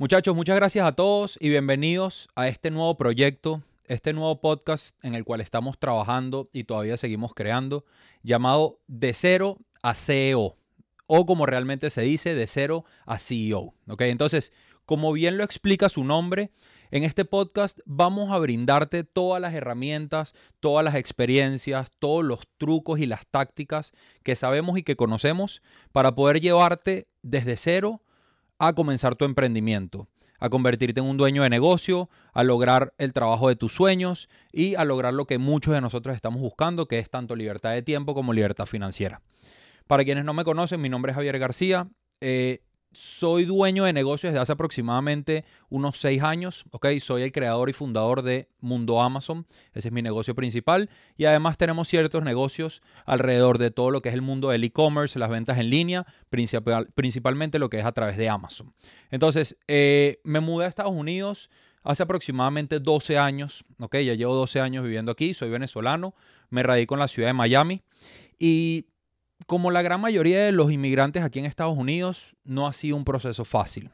Muchachos, muchas gracias a todos y bienvenidos a este nuevo proyecto, este nuevo podcast en el cual estamos trabajando y todavía seguimos creando, llamado De Cero a CEO, o como realmente se dice, De Cero a CEO. ¿ok? Entonces, como bien lo explica su nombre, en este podcast vamos a brindarte todas las herramientas, todas las experiencias, todos los trucos y las tácticas que sabemos y que conocemos para poder llevarte desde cero a comenzar tu emprendimiento, a convertirte en un dueño de negocio, a lograr el trabajo de tus sueños y a lograr lo que muchos de nosotros estamos buscando, que es tanto libertad de tiempo como libertad financiera. Para quienes no me conocen, mi nombre es Javier García. Eh, soy dueño de negocios desde hace aproximadamente unos seis años, ¿ok? Soy el creador y fundador de Mundo Amazon, ese es mi negocio principal. Y además tenemos ciertos negocios alrededor de todo lo que es el mundo del e-commerce, las ventas en línea, principalmente lo que es a través de Amazon. Entonces, eh, me mudé a Estados Unidos hace aproximadamente 12 años, ¿ok? Ya llevo 12 años viviendo aquí, soy venezolano, me radico en la ciudad de Miami y como la gran mayoría de los inmigrantes aquí en Estados Unidos, no ha sido un proceso fácil.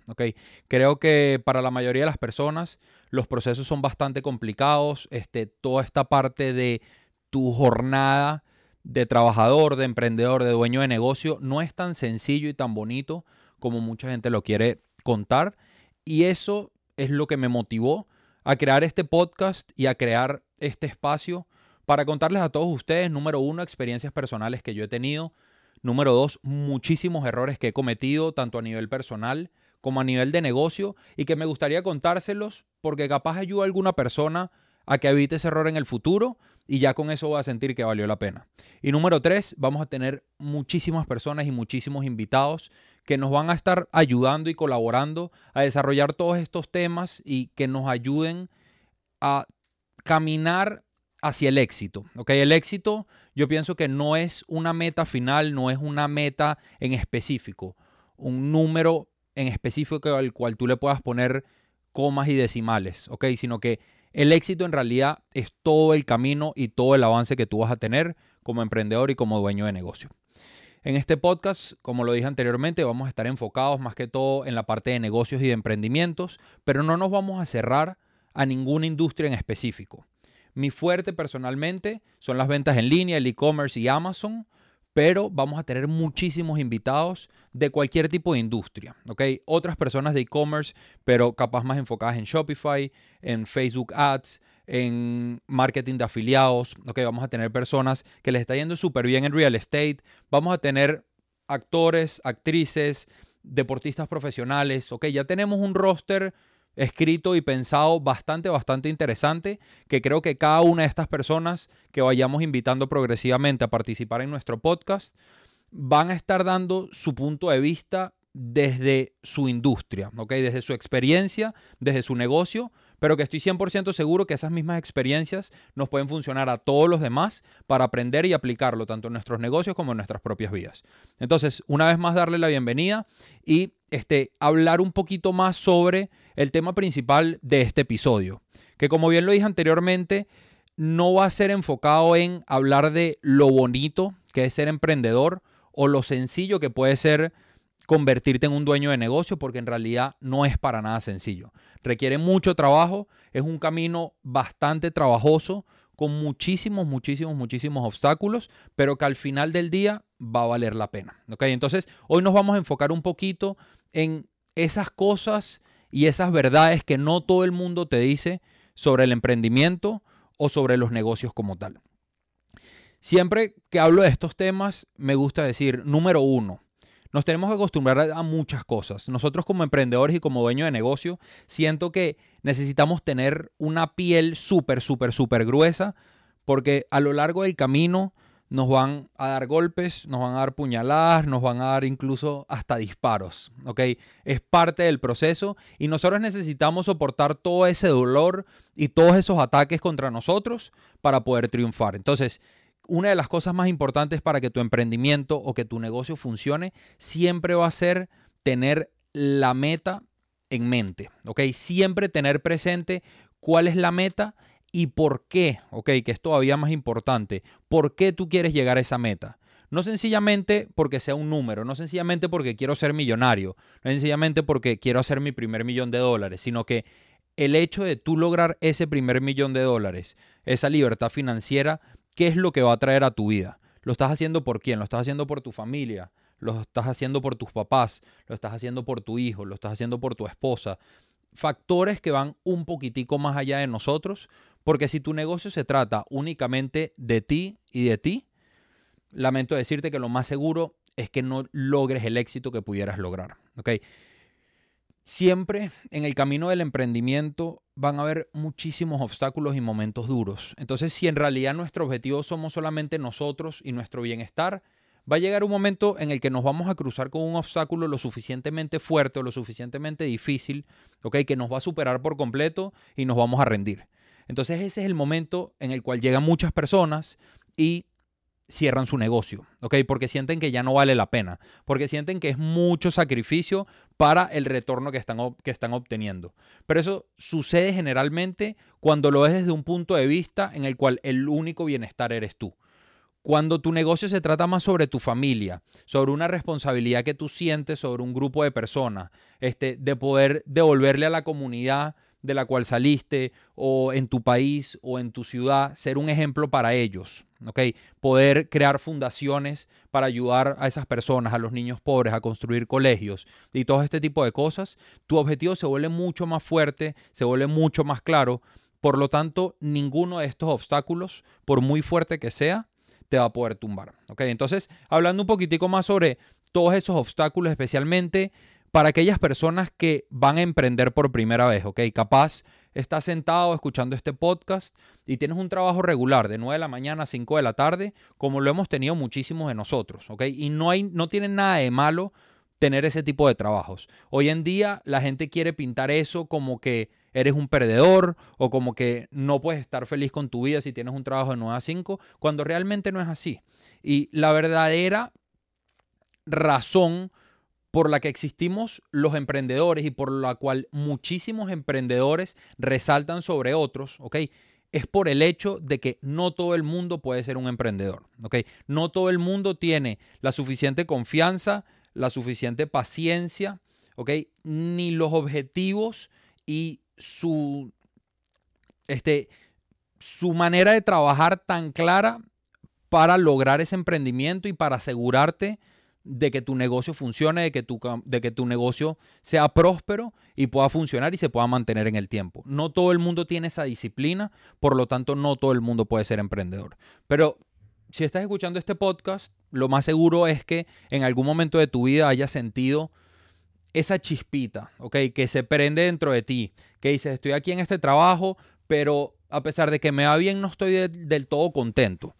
Creo que para la mayoría de las personas los procesos son bastante complicados. Este, toda esta parte de tu jornada de trabajador, de emprendedor, de dueño de negocio, no es tan sencillo y tan bonito como mucha gente lo quiere contar. Y eso es lo que me motivó a crear este podcast y a crear este espacio para contarles a todos ustedes, número uno, experiencias personales que yo he tenido. Número dos, muchísimos errores que he cometido, tanto a nivel personal como a nivel de negocio, y que me gustaría contárselos porque capaz ayuda a alguna persona a que evite ese error en el futuro y ya con eso voy a sentir que valió la pena. Y número tres, vamos a tener muchísimas personas y muchísimos invitados que nos van a estar ayudando y colaborando a desarrollar todos estos temas y que nos ayuden a caminar hacia el éxito. ¿ok? El éxito yo pienso que no es una meta final, no es una meta en específico, un número en específico al cual tú le puedas poner comas y decimales, ¿ok? Sino que el éxito en realidad es todo el camino y todo el avance que tú vas a tener como emprendedor y como dueño de negocio. En este podcast, como lo dije anteriormente, vamos a estar enfocados más que todo en la parte de negocios y de emprendimientos, pero no nos vamos a cerrar a ninguna industria en específico. Mi fuerte personalmente son las ventas en línea, el e-commerce y Amazon, pero vamos a tener muchísimos invitados de cualquier tipo de industria, ¿ok? Otras personas de e-commerce, pero capaz más enfocadas en Shopify, en Facebook Ads, en marketing de afiliados, ¿ok? Vamos a tener personas que les está yendo súper bien en real estate, vamos a tener actores, actrices, deportistas profesionales, ¿ok? Ya tenemos un roster escrito y pensado bastante, bastante interesante, que creo que cada una de estas personas que vayamos invitando progresivamente a participar en nuestro podcast van a estar dando su punto de vista desde su industria. Desde su experiencia, desde su negocio, pero que estoy 100% seguro que esas mismas experiencias nos pueden funcionar a todos los demás para aprender y aplicarlo tanto en nuestros negocios como en nuestras propias vidas. Entonces, una vez más darle la bienvenida y este, hablar un poquito más sobre el tema principal de este episodio, que como bien lo dije anteriormente, no va a ser enfocado en hablar de lo bonito que es ser emprendedor o lo sencillo que puede ser convertirte en un dueño de negocio porque en realidad no es para nada sencillo. Requiere mucho trabajo, es un camino bastante trabajoso, con muchísimos, muchísimos, muchísimos obstáculos, pero que al final del día va a valer la pena. Entonces, hoy nos vamos a enfocar un poquito en esas cosas y esas verdades que no todo el mundo te dice sobre el emprendimiento o sobre los negocios como tal. Siempre que hablo de estos temas, me gusta decir, número uno, nos tenemos que acostumbrar a muchas cosas. Nosotros como emprendedores y como dueños de negocio, siento que necesitamos tener una piel súper, súper, súper gruesa, porque a lo largo del camino nos van a dar golpes, nos van a dar puñaladas, nos van a dar incluso hasta disparos. Es parte del proceso y nosotros necesitamos soportar todo ese dolor y todos esos ataques contra nosotros para poder triunfar. Entonces, una de las cosas más importantes para que tu emprendimiento o que tu negocio funcione siempre va a ser tener la meta en mente, ¿ok? Siempre tener presente cuál es la meta y por qué, ¿ok? Que es todavía más importante. ¿Por qué tú quieres llegar a esa meta? No sencillamente porque sea un número, no sencillamente porque quiero ser millonario, no sencillamente porque quiero hacer mi primer millón de dólares, sino que el hecho de tú lograr ese primer millón de dólares, esa libertad financiera, ¿qué es lo que va a traer a tu vida? ¿Lo estás haciendo por quién? ¿Lo estás haciendo por tu familia? ¿Lo estás haciendo por tus papás? ¿Lo estás haciendo por tu hijo? ¿Lo estás haciendo por tu esposa? Factores que van un poquitico más allá de nosotros, porque si tu negocio se trata únicamente de ti y de ti, lamento decirte que lo más seguro es que no logres el éxito que pudieras lograr. Siempre en el camino del emprendimiento van a haber muchísimos obstáculos y momentos duros. Entonces, si en realidad nuestro objetivo somos solamente nosotros y nuestro bienestar, va a llegar un momento en el que nos vamos a cruzar con un obstáculo lo suficientemente fuerte o lo suficientemente difícil, ¿ok? Que nos va a superar por completo y nos vamos a rendir. Entonces ese es el momento en el cual llegan muchas personas y cierran su negocio, ¿ok? Porque sienten que ya no vale la pena, porque sienten que es mucho sacrificio para el retorno que están, que están obteniendo. Pero eso sucede generalmente cuando lo ves desde un punto de vista en el cual el único bienestar eres tú. Cuando tu negocio se trata más sobre tu familia, sobre una responsabilidad que tú sientes sobre un grupo de personas, este, de poder devolverle a la comunidad de la cual saliste o en tu país o en tu ciudad, ser un ejemplo para ellos, ¿ok? Poder crear fundaciones para ayudar a esas personas, a los niños pobres, a construir colegios y todo este tipo de cosas, tu objetivo se vuelve mucho más fuerte, se vuelve mucho más claro. Por lo tanto, ninguno de estos obstáculos, por muy fuerte que sea, te va a poder tumbar. ¿ok? Entonces, hablando un poquitico más sobre todos esos obstáculos, especialmente para aquellas personas que van a emprender por primera vez, ¿ok? Capaz estás sentado escuchando este podcast y tienes un trabajo regular de 9 de la mañana a 5 de la tarde, como lo hemos tenido muchísimos de nosotros, ¿ok? Y no, hay, no tiene nada de malo tener ese tipo de trabajos. Hoy en día la gente quiere pintar eso como que eres un perdedor o como que no puedes estar feliz con tu vida si tienes un trabajo de 9 a 5, cuando realmente no es así. Y la verdadera razón por la que existimos los emprendedores y por la cual muchísimos emprendedores resaltan sobre otros, ¿ok? Es por el hecho de que no todo el mundo puede ser un emprendedor, ¿ok? No todo el mundo tiene la suficiente confianza, la suficiente paciencia, ¿ok? Ni los objetivos y su, este, su manera de trabajar tan clara para lograr ese emprendimiento y para asegurarte de que tu negocio funcione, de que tu, de que tu negocio sea próspero y pueda funcionar y se pueda mantener en el tiempo. No todo el mundo tiene esa disciplina, por lo tanto no todo el mundo puede ser emprendedor. Pero si estás escuchando este podcast, lo más seguro es que en algún momento de tu vida hayas sentido esa chispita, ¿ok? Que se prende dentro de ti, que dices, estoy aquí en este trabajo, pero a pesar de que me va bien, no estoy del todo contento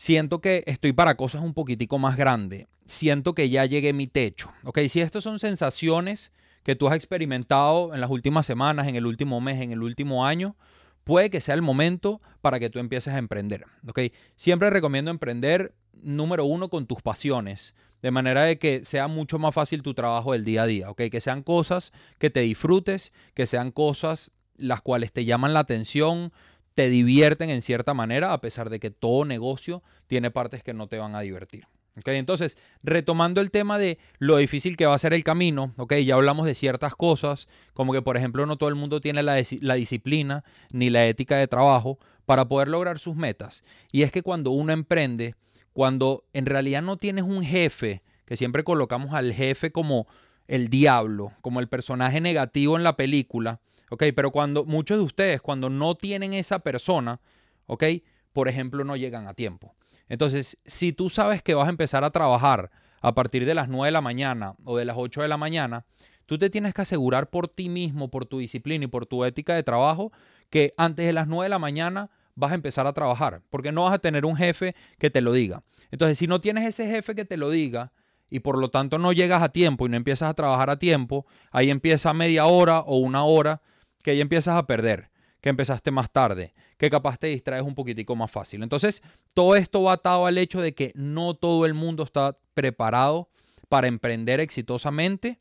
siento que estoy para cosas un poquitico más grandes. Siento que ya llegué mi techo. Ok, si estas son sensaciones que tú has experimentado en las últimas semanas, en el último mes, en el último año, puede que sea el momento para que tú empieces a emprender. ¿ok? Siempre recomiendo emprender, número uno, con tus pasiones, de manera de que sea mucho más fácil tu trabajo del día a día. ¿ok? Que sean cosas que te disfrutes, que sean cosas las cuales te llaman la atención, te divierten en cierta manera, a pesar de que todo negocio tiene partes que no te van a divertir. ¿Okay? Entonces, retomando el tema de lo difícil que va a ser el camino, ¿okay? ya hablamos de ciertas cosas, como que por ejemplo no todo el mundo tiene la, la disciplina ni la ética de trabajo para poder lograr sus metas. Y es que cuando uno emprende, cuando en realidad no tienes un jefe, que siempre colocamos al jefe como el diablo, como el personaje negativo en la película, ¿ok? Pero cuando muchos de ustedes, cuando no tienen esa persona, ¿ok? Por ejemplo, no llegan a tiempo. Entonces, si tú sabes que vas a empezar a trabajar a partir de las 9 de la mañana o de las 8 de la mañana, tú te tienes que asegurar por ti mismo, por tu disciplina y por tu ética de trabajo, que antes de las 9 de la mañana vas a empezar a trabajar, porque no vas a tener un jefe que te lo diga. Entonces, si no tienes ese jefe que te lo diga, y por lo tanto no llegas a tiempo y no empiezas a trabajar a tiempo, ahí empieza media hora o una hora que ya empiezas a perder, que empezaste más tarde, que capaz te distraes un poquitico más fácil. Entonces, todo esto va atado al hecho de que no todo el mundo está preparado para emprender exitosamente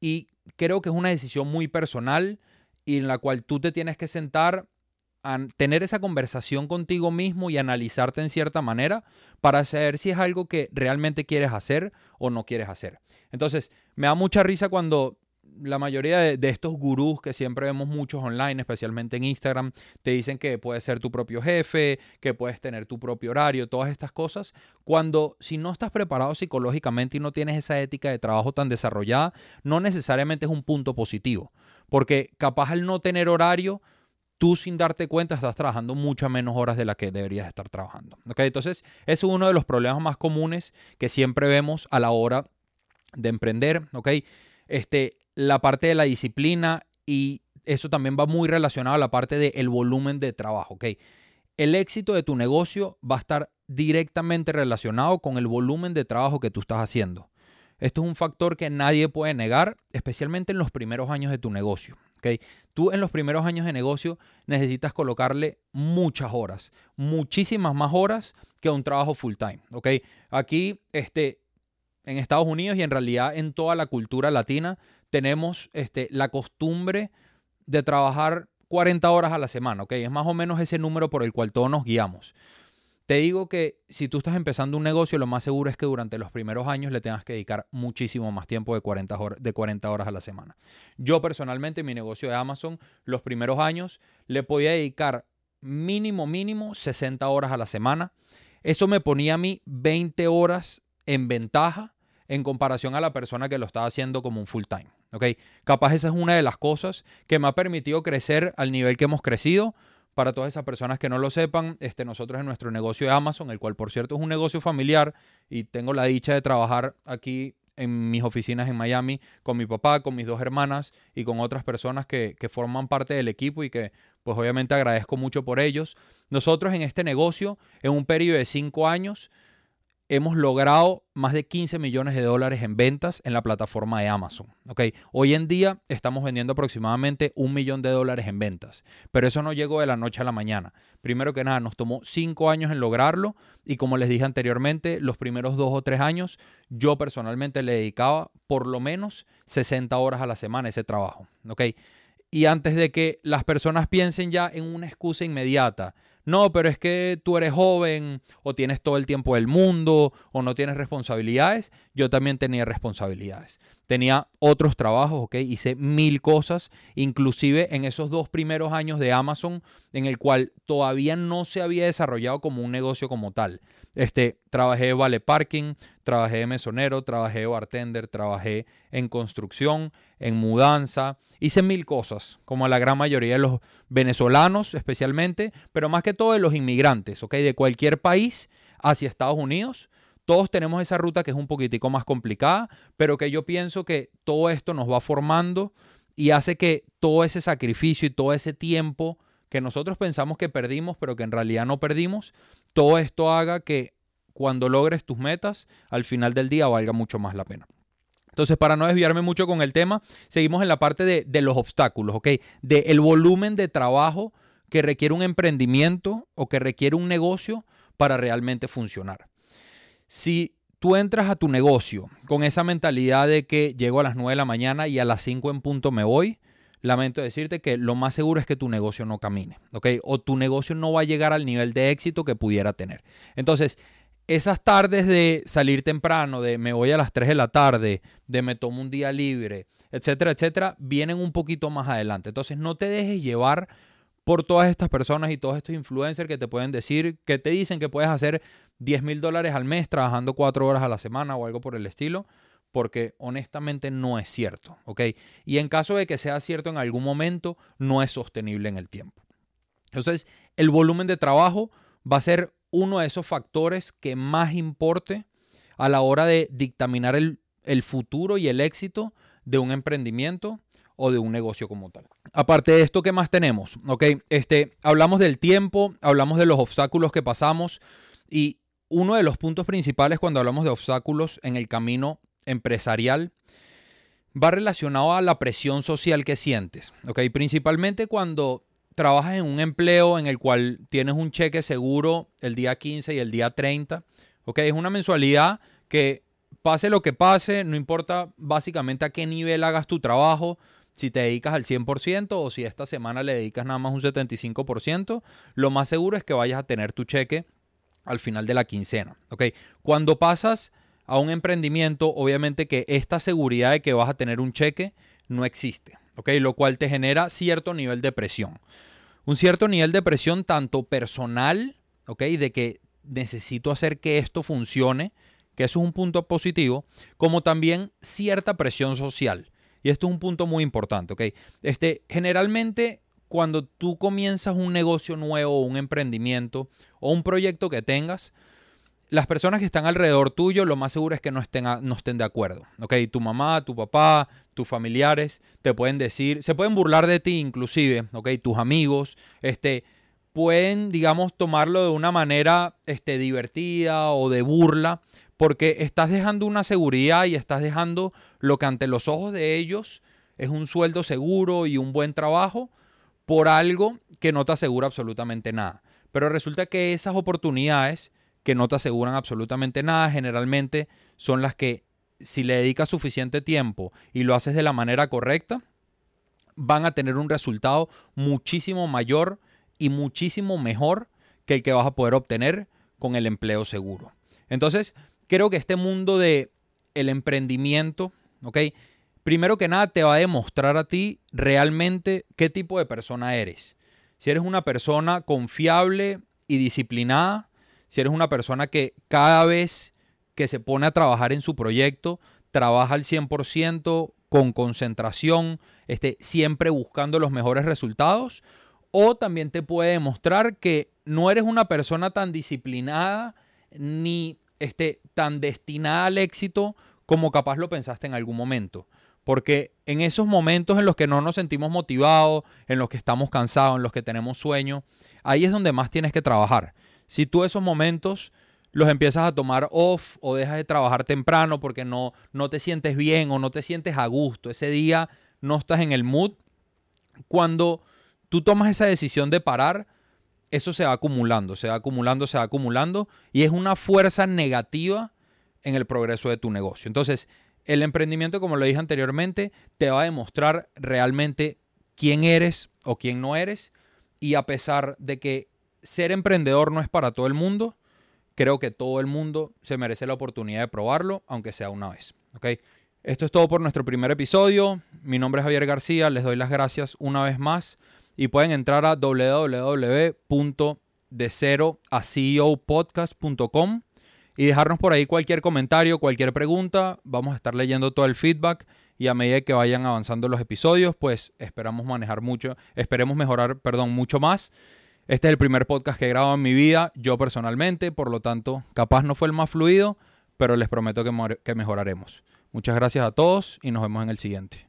y creo que es una decisión muy personal y en la cual tú te tienes que sentar tener esa conversación contigo mismo y analizarte en cierta manera para saber si es algo que realmente quieres hacer o no quieres hacer. Entonces, me da mucha risa cuando la mayoría de, estos gurús que siempre vemos muchos online, especialmente en Instagram, te dicen que puedes ser tu propio jefe, que puedes tener tu propio horario, todas estas cosas, cuando si no estás preparado psicológicamente y no tienes esa ética de trabajo tan desarrollada, no necesariamente es un punto positivo, porque capaz al no tener horario, tú sin darte cuenta estás trabajando muchas menos horas de las que deberías estar trabajando. Entonces, ese es uno de los problemas más comunes que siempre vemos a la hora de emprender. Este, la parte de la disciplina y eso también va muy relacionado a la parte del volumen de trabajo. El éxito de tu negocio va a estar directamente relacionado con el volumen de trabajo que tú estás haciendo. Esto es un factor que nadie puede negar, especialmente en los primeros años de tu negocio. Tú en los primeros años de negocio necesitas colocarle muchas horas, muchísimas más horas que un trabajo full time. Aquí este, en Estados Unidos y en realidad en toda la cultura latina tenemos este, la costumbre de trabajar 40 horas a la semana, Es más o menos ese número por el cual todos nos guiamos. Te digo que si tú estás empezando un negocio, lo más seguro es que durante los primeros años le tengas que dedicar muchísimo más tiempo de 40, horas, de 40 horas a la semana. Yo personalmente, en mi negocio de Amazon, los primeros años le podía dedicar mínimo, mínimo 60 horas a la semana. Eso me ponía a mí 20 horas en ventaja en comparación a la persona que lo estaba haciendo como un full time. ¿ok? Capaz esa es una de las cosas que me ha permitido crecer al nivel que hemos crecido para todas esas personas que no lo sepan, este, nosotros en nuestro negocio de Amazon, el cual por cierto es un negocio familiar y tengo la dicha de trabajar aquí en mis oficinas en Miami con mi papá, con mis dos hermanas y con otras personas que, que forman parte del equipo y que pues obviamente agradezco mucho por ellos. Nosotros en este negocio, en un periodo de cinco años, hemos logrado más de 15 millones de dólares en ventas en la plataforma de Amazon. ¿okay? Hoy en día estamos vendiendo aproximadamente un millón de dólares en ventas, pero eso no llegó de la noche a la mañana. Primero que nada, nos tomó cinco años en lograrlo y como les dije anteriormente, los primeros dos o tres años yo personalmente le dedicaba por lo menos 60 horas a la semana a ese trabajo. ¿okay? Y antes de que las personas piensen ya en una excusa inmediata, no, pero es que tú eres joven o tienes todo el tiempo del mundo o no tienes responsabilidades. Yo también tenía responsabilidades. Tenía otros trabajos, ¿ok? Hice mil cosas, inclusive en esos dos primeros años de Amazon, en el cual todavía no se había desarrollado como un negocio como tal. Este, trabajé de vale parking, trabajé de mesonero, trabajé de bartender, trabajé en construcción, en mudanza, hice mil cosas, como la gran mayoría de los venezolanos especialmente, pero más que todo de los inmigrantes, ¿ok? De cualquier país hacia Estados Unidos. Todos tenemos esa ruta que es un poquitico más complicada, pero que yo pienso que todo esto nos va formando y hace que todo ese sacrificio y todo ese tiempo que nosotros pensamos que perdimos, pero que en realidad no perdimos, todo esto haga que cuando logres tus metas, al final del día valga mucho más la pena. Entonces, para no desviarme mucho con el tema, seguimos en la parte de, los obstáculos, ¿ok? De el volumen de trabajo que requiere un emprendimiento o que requiere un negocio para realmente funcionar. Si tú entras a tu negocio con esa mentalidad de que llego a las 9 de la mañana y a las 5 en punto me voy, lamento decirte que lo más seguro es que tu negocio no camine, ¿ok? O tu negocio no va a llegar al nivel de éxito que pudiera tener. Entonces, esas tardes de salir temprano, de me voy a las 3 de la tarde, de me tomo un día libre, etcétera, etcétera, vienen un poquito más adelante. Entonces, no te dejes llevar por todas estas personas y todos estos influencers que te pueden decir, que te dicen que puedes hacer 10 mil dólares al mes trabajando 4 horas a la semana o algo por el estilo porque honestamente no es cierto, ¿ok? Y en caso de que sea cierto en algún momento, no es sostenible en el tiempo. Entonces, el volumen de trabajo va a ser uno de esos factores que más importe a la hora de dictaminar el, futuro y el éxito de un emprendimiento o de un negocio como tal. Aparte de esto, ¿qué más tenemos? ¿Ok? Este, hablamos del tiempo, hablamos de los obstáculos que pasamos y uno de los puntos principales cuando hablamos de obstáculos en el camino empresarial va relacionado a la presión social que sientes, ¿ok? Principalmente cuando trabajas en un empleo en el cual tienes un cheque seguro el día 15 y el día 30, ¿ok? Es una mensualidad que pase lo que pase, no importa básicamente a qué nivel hagas tu trabajo, si te dedicas al 100% o si esta semana le dedicas nada más un 75%, lo más seguro es que vayas a tener tu cheque al final de la quincena. Cuando pasas a un emprendimiento, obviamente que esta seguridad de que vas a tener un cheque no existe, ¿ok? Lo cual te genera cierto nivel de presión. Un cierto nivel de presión tanto personal, ¿ok? De que necesito hacer que esto funcione, que eso es un punto positivo, como también cierta presión social. Y esto es un punto muy importante, ¿ok? Este, generalmente cuando tú comienzas un negocio nuevo, un emprendimiento o un proyecto que tengas, las personas que están alrededor tuyo, lo más seguro es que no estén, no estén de acuerdo. ¿ok? Tu mamá, tu papá, tus familiares te pueden decir, se pueden burlar de ti inclusive, ¿ok? Tus amigos, este, pueden, digamos, tomarlo de una manera este, divertida o de burla, porque estás dejando una seguridad y estás dejando lo que ante los ojos de ellos es un sueldo seguro y un buen trabajo por algo que no te asegura absolutamente nada. Pero resulta que esas oportunidades que no te aseguran absolutamente nada, generalmente son las que si le dedicas suficiente tiempo y lo haces de la manera correcta, van a tener un resultado muchísimo mayor y muchísimo mejor que el que vas a poder obtener con el empleo seguro. Entonces, creo que este mundo de el emprendimiento, ¿ok? Primero que nada te va a demostrar a ti realmente qué tipo de persona eres. Si eres una persona confiable y disciplinada, si eres una persona que cada vez que se pone a trabajar en su proyecto, trabaja al 100% con concentración, este, siempre buscando los mejores resultados, o también te puede demostrar que no eres una persona tan disciplinada ni este, tan destinada al éxito como capaz lo pensaste en algún momento. Porque en esos momentos en los que no nos sentimos motivados, en los que estamos cansados, en los que tenemos sueño, ahí es donde más tienes que trabajar. Si tú esos momentos los empiezas a tomar off o dejas de trabajar temprano porque no, no te sientes bien o no te sientes a gusto, ese día no estás en el mood, cuando tú tomas esa decisión de parar, eso se va acumulando, se va acumulando, se va acumulando y es una fuerza negativa en el progreso de tu negocio. Entonces, el emprendimiento, como lo dije anteriormente, te va a demostrar realmente quién eres o quién no eres y a pesar de que ser emprendedor no es para todo el mundo. Creo que todo el mundo se merece la oportunidad de probarlo, aunque sea una vez. Esto es todo por nuestro primer episodio. Mi nombre es Javier García. Les doy las gracias una vez más. Y pueden entrar a www.de0aceopodcast.com y dejarnos por ahí cualquier comentario, cualquier pregunta. Vamos a estar leyendo todo el feedback y a medida que vayan avanzando los episodios, pues esperamos manejar mucho, esperemos mejorar, perdón, mucho más. Este es el primer podcast que he grabado en mi vida, yo personalmente, por lo tanto, capaz no fue el más fluido, pero les prometo que, que mejoraremos. Muchas gracias a todos y nos vemos en el siguiente.